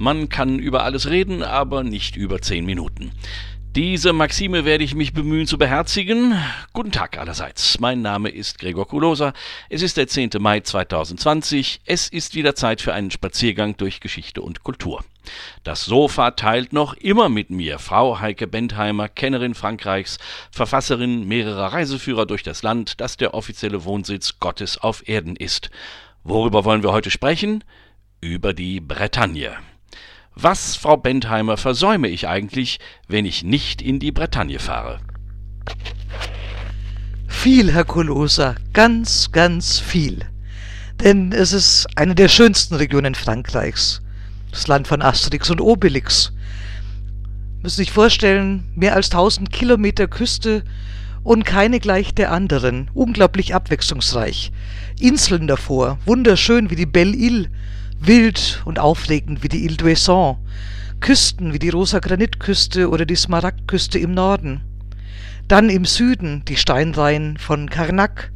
Man kann über alles reden, aber nicht über zehn Minuten. Diese Maxime werde ich mich bemühen zu beherzigen. Guten Tag allerseits. Mein Name ist Gregor Kulosa. Es ist der 10. Mai 2020. Es ist wieder Zeit für einen Spaziergang durch Geschichte und Kultur. Das Sofa teilt noch immer mit mir Frau Heike Bentheimer, Kennerin Frankreichs, Verfasserin mehrerer Reiseführer durch das Land, das der offizielle Wohnsitz Gottes auf Erden ist. Worüber wollen wir heute sprechen? Über die Bretagne. Was, Frau Bentheimer, versäume ich eigentlich, wenn ich nicht in die Bretagne fahre? Viel, Herr Kolosa, ganz, ganz viel. Denn es ist eine der schönsten Regionen Frankreichs. Das Land von Asterix und Obelix. Müssen sich vorstellen, mehr als 1000 Kilometer Küste und keine gleich der anderen. Unglaublich abwechslungsreich. Inseln davor, wunderschön wie die Belle Ile, wild und aufregend wie die Ile d'Ouessant, Küsten wie die rosa Granitküste oder die Smaragdküste im Norden. Dann im Süden die Steinreihen von Karnak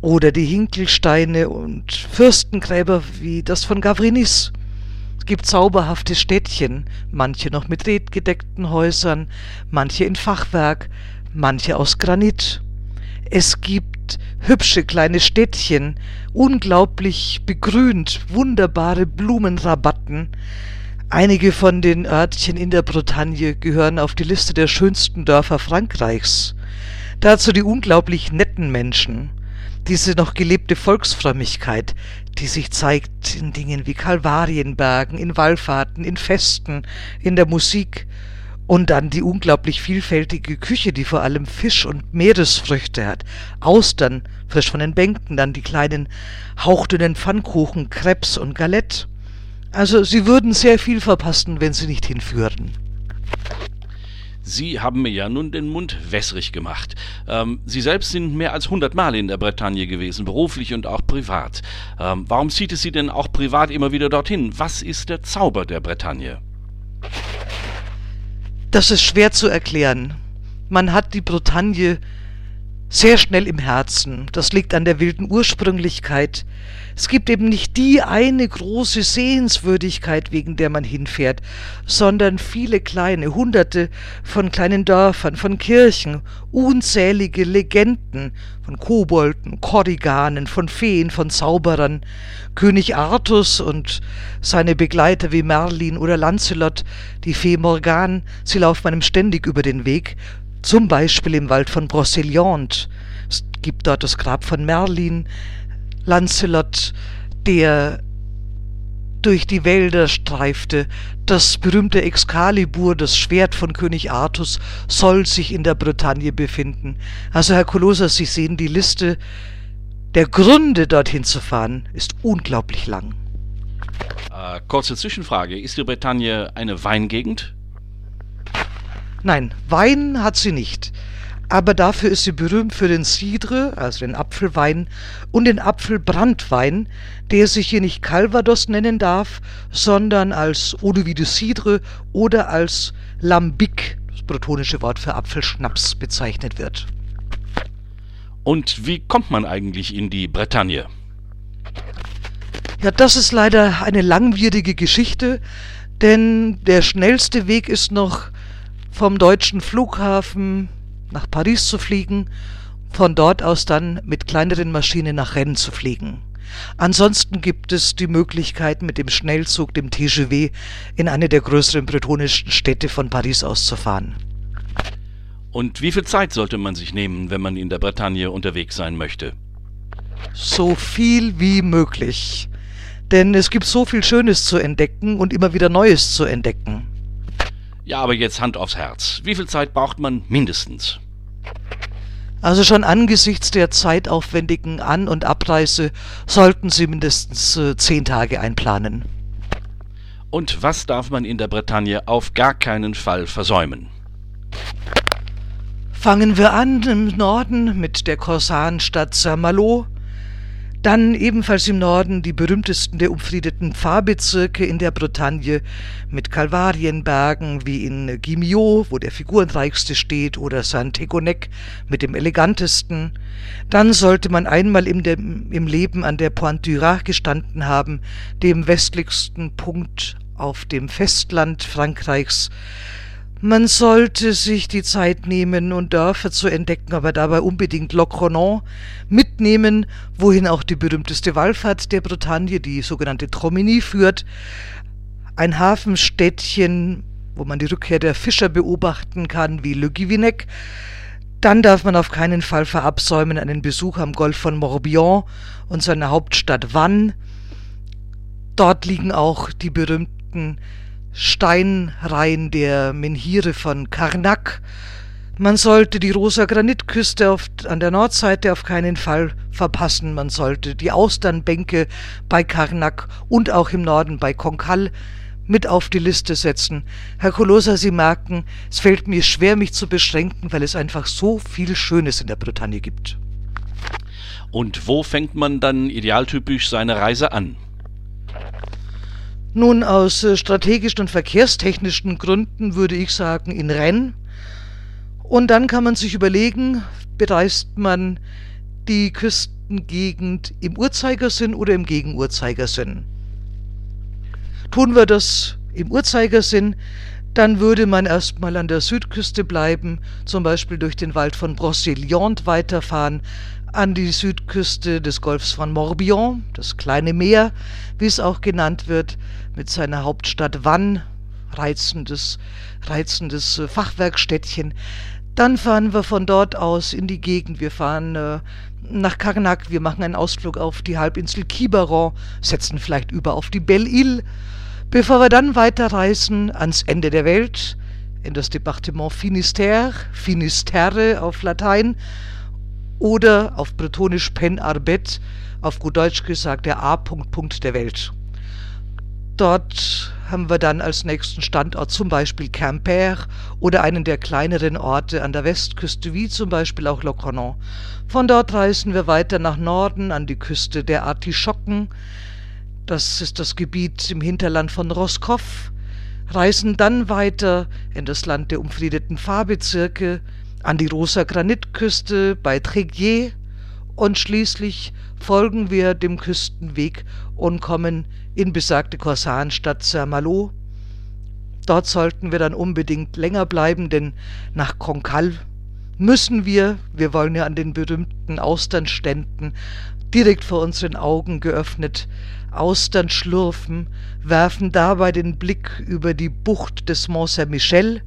oder die Hinkelsteine und Fürstengräber wie das von Gavrinis. Es gibt zauberhafte Städtchen, manche noch mit redgedeckten Häusern, manche in Fachwerk, manche aus Granit. Es gibt hübsche kleine Städtchen, unglaublich begrünt, wunderbare Blumenrabatten. Einige von den Örtchen in der Bretagne gehören auf die Liste der schönsten Dörfer Frankreichs. Dazu die unglaublich netten Menschen, diese noch gelebte Volksfrömmigkeit, die sich zeigt in Dingen wie Kalvarienbergen, in Wallfahrten, in Festen, in der Musik und dann die unglaublich vielfältige Küche, die vor allem Fisch und Meeresfrüchte hat. Austern, frisch von den Bänken, dann die kleinen hauchdünnen Pfannkuchen, Krebs und Galette. Also Sie würden sehr viel verpassen, wenn Sie nicht hinführen. Sie haben mir ja nun den Mund wässrig gemacht. Ähm, Sie selbst sind mehr als 100 Mal in der Bretagne gewesen, beruflich und auch privat. Ähm, warum zieht es Sie denn auch privat immer wieder dorthin? Was ist der Zauber der Bretagne? Das ist schwer zu erklären. Man hat die Bretagne sehr schnell im Herzen. Das liegt an der wilden Ursprünglichkeit. Es gibt eben nicht die eine große Sehenswürdigkeit, wegen der man hinfährt, sondern viele kleine, hunderte von kleinen Dörfern, von Kirchen, unzählige Legenden von Kobolden, Korriganen, von Feen, von Zauberern, König Artus und seine Begleiter wie Merlin oder Lancelot, die Fee Morgan, sie laufen einem ständig über den Weg, zum Beispiel im Wald von Brocéliande. Es gibt dort das Grab von Merlin, Lancelot, der durch die Wälder streifte. Das berühmte Excalibur, das Schwert von König Artus, soll sich in der Bretagne befinden. Also, Herr Kolosa, Sie sehen, die Liste der Gründe, dorthin zu fahren, ist unglaublich lang. Äh, kurze Zwischenfrage. Ist die Bretagne eine Weingegend? Nein, Wein hat sie nicht. Aber dafür ist sie berühmt für den Cidre, also den Apfelwein, und den Apfelbrandwein, der sich hier nicht Calvados nennen darf, sondern als Eau de Vie de Cidre oder als Lambic, das bretonische Wort für Apfelschnaps, bezeichnet wird. Und wie kommt man eigentlich in die Bretagne? Ja, das ist leider eine langwierige Geschichte, denn der schnellste Weg ist noch vom deutschen Flughafen nach Paris zu fliegen, von dort aus dann mit kleineren Maschinen nach Rennes zu fliegen. Ansonsten gibt es die Möglichkeit, mit dem Schnellzug, dem TGV, in eine der größeren bretonischen Städte von Paris aus zu fahren. Und wie viel Zeit sollte man sich nehmen, wenn man in der Bretagne unterwegs sein möchte? So viel wie möglich. Denn es gibt so viel Schönes zu entdecken und immer wieder Neues zu entdecken. Ja, aber jetzt Hand aufs Herz. Wie viel Zeit braucht man mindestens? Also schon angesichts der zeitaufwendigen An- und Abreise sollten Sie mindestens äh, zehn Tage einplanen. Und was darf man in der Bretagne auf gar keinen Fall versäumen? Fangen wir an im Norden mit der Korsanstadt Saint-Malo, dann ebenfalls im Norden die berühmtesten der umfriedeten Pfarrbezirke in der Bretagne mit Kalvarienbergen wie in Gimiot, wo der figurenreichste steht, oder Saint-Egonec mit dem elegantesten. Dann sollte man einmal im, dem, im Leben an der Pointe du Rat gestanden haben, dem westlichsten Punkt auf dem Festland Frankreichs. Man sollte sich die Zeit nehmen und Dörfer zu entdecken, aber dabei unbedingt Locronan mitnehmen, wohin auch die berühmteste Wallfahrt der Bretagne, die sogenannte Tromini, führt. Ein Hafenstädtchen, wo man die Rückkehr der Fischer beobachten kann, wie Le Guivinec. Dann darf man auf keinen Fall verabsäumen einen Besuch am Golf von Morbihan und seiner Hauptstadt Vannes. Dort liegen auch die berühmten Steinreihen der Menhire von Karnak. Man sollte die rosa Granitküste auf, an der Nordseite auf keinen Fall verpassen. Man sollte die Austernbänke bei Karnak und auch im Norden bei Konkal mit auf die Liste setzen. Herr Kolosa, Sie merken, es fällt mir schwer, mich zu beschränken, weil es einfach so viel Schönes in der Bretagne gibt. Und wo fängt man dann idealtypisch seine Reise an? Nun, aus äh, strategischen und verkehrstechnischen Gründen würde ich sagen in Rennes. Und dann kann man sich überlegen, bereist man die Küstengegend im Uhrzeigersinn oder im Gegenuhrzeigersinn. Tun wir das im Uhrzeigersinn, dann würde man erstmal an der Südküste bleiben, zum Beispiel durch den Wald von Brocéliande weiterfahren, an die Südküste des Golfs von Morbihan, das kleine Meer, wie es auch genannt wird, mit seiner Hauptstadt Vannes, reizendes, reizendes äh, Fachwerkstädtchen. Dann fahren wir von dort aus in die Gegend. Wir fahren äh, nach Karnak, wir machen einen Ausflug auf die Halbinsel Quiberon, setzen vielleicht über auf die Belle-Île, bevor wir dann weiterreisen ans Ende der Welt, in das Departement Finistère, Finisterre auf Latein, oder auf Bretonisch Pen Arbet, auf gut Deutsch gesagt der A-Punkt der Welt. Dort haben wir dann als nächsten Standort zum Beispiel Quimper oder einen der kleineren Orte an der Westküste, wie zum Beispiel auch Loconon. Von dort reisen wir weiter nach Norden an die Küste der Artischocken. Das ist das Gebiet im Hinterland von Roscoff. Reisen dann weiter in das Land der umfriedeten Fahrbezirke, an die Rosa Granitküste bei Tréguier und schließlich folgen wir dem Küstenweg und kommen in besagte Korsarenstadt Saint-Malo. Dort sollten wir dann unbedingt länger bleiben, denn nach Concal müssen wir, wir wollen ja an den berühmten Austernständen direkt vor unseren Augen geöffnet, Austern schlürfen, werfen dabei den Blick über die Bucht des Mont Saint-Michel,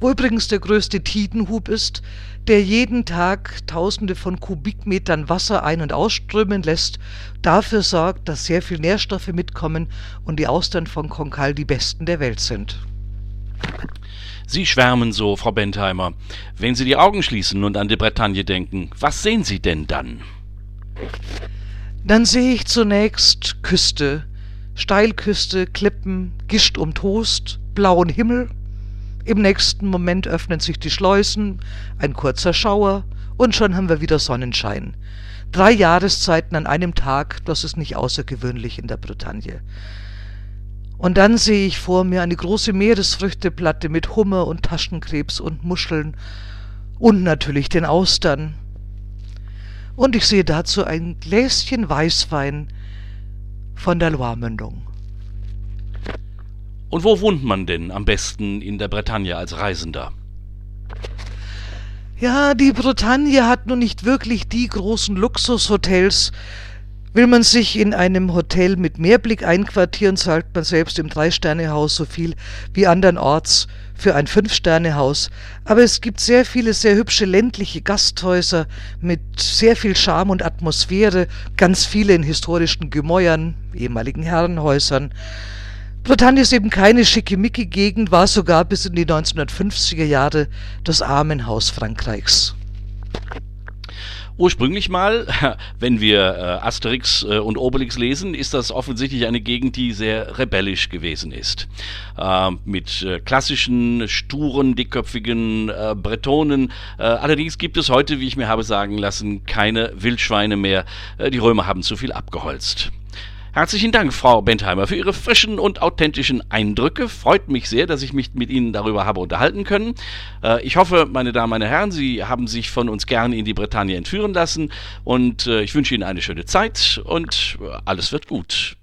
wo übrigens der größte Tidenhub ist, der jeden Tag Tausende von Kubikmetern Wasser ein- und ausströmen lässt, dafür sorgt, dass sehr viel Nährstoffe mitkommen und die Austern von Konkal die besten der Welt sind. Sie schwärmen so, Frau Bentheimer. Wenn Sie die Augen schließen und an die Bretagne denken, was sehen Sie denn dann? Dann sehe ich zunächst Küste, Steilküste, Klippen, Gischt um Toast, blauen Himmel im nächsten Moment öffnen sich die Schleusen, ein kurzer Schauer und schon haben wir wieder Sonnenschein. Drei Jahreszeiten an einem Tag, das ist nicht außergewöhnlich in der Bretagne. Und dann sehe ich vor mir eine große Meeresfrüchteplatte mit Hummer und Taschenkrebs und Muscheln und natürlich den Austern. Und ich sehe dazu ein Gläschen Weißwein von der Loire-Mündung. Und wo wohnt man denn am besten in der Bretagne als Reisender? Ja, die Bretagne hat nun nicht wirklich die großen Luxushotels. Will man sich in einem Hotel mit Meerblick einquartieren, zahlt man selbst im Drei-Sterne-Haus so viel wie andernorts für ein Fünf-Sterne-Haus. Aber es gibt sehr viele sehr hübsche ländliche Gasthäuser mit sehr viel Charme und Atmosphäre, ganz viele in historischen Gemäuern, ehemaligen Herrenhäusern. Bretagne ist eben keine schickimicki-Gegend, war sogar bis in die 1950er Jahre das Armenhaus Frankreichs. Ursprünglich mal, wenn wir äh, Asterix äh, und Obelix lesen, ist das offensichtlich eine Gegend, die sehr rebellisch gewesen ist. Äh, mit äh, klassischen, sturen, dickköpfigen Bretonen. Allerdings gibt es heute, wie ich mir habe sagen lassen, keine Wildschweine mehr. die Römer haben zu viel abgeholzt. Herzlichen Dank, Frau Bentheimer, für Ihre frischen und authentischen Eindrücke. Freut mich sehr, dass ich mich mit Ihnen darüber habe unterhalten können. Äh, ich hoffe, meine Damen, meine Herren, Sie haben sich von uns gerne in die Bretagne entführen lassen und äh, ich wünsche Ihnen eine schöne Zeit und äh, alles wird gut.